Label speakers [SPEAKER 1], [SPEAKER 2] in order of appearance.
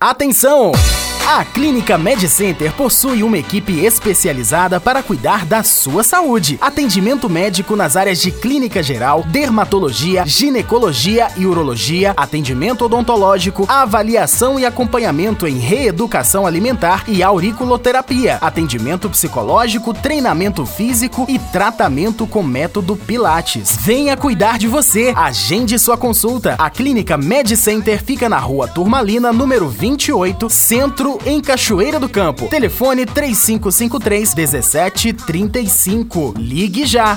[SPEAKER 1] Atenção! A Clínica MedCenter possui uma equipe especializada para cuidar da sua saúde. Atendimento médico nas áreas de clínica geral, dermatologia, ginecologia e urologia, atendimento odontológico, avaliação e acompanhamento em reeducação alimentar e auriculoterapia, atendimento psicológico, treinamento físico e tratamento com método Pilates. Venha cuidar de você. Agende sua consulta. A Clínica MedCenter fica na Rua Turmalina, número 28, Centro em Cachoeira do Campo. Telefone 3553 1735. Ligue já.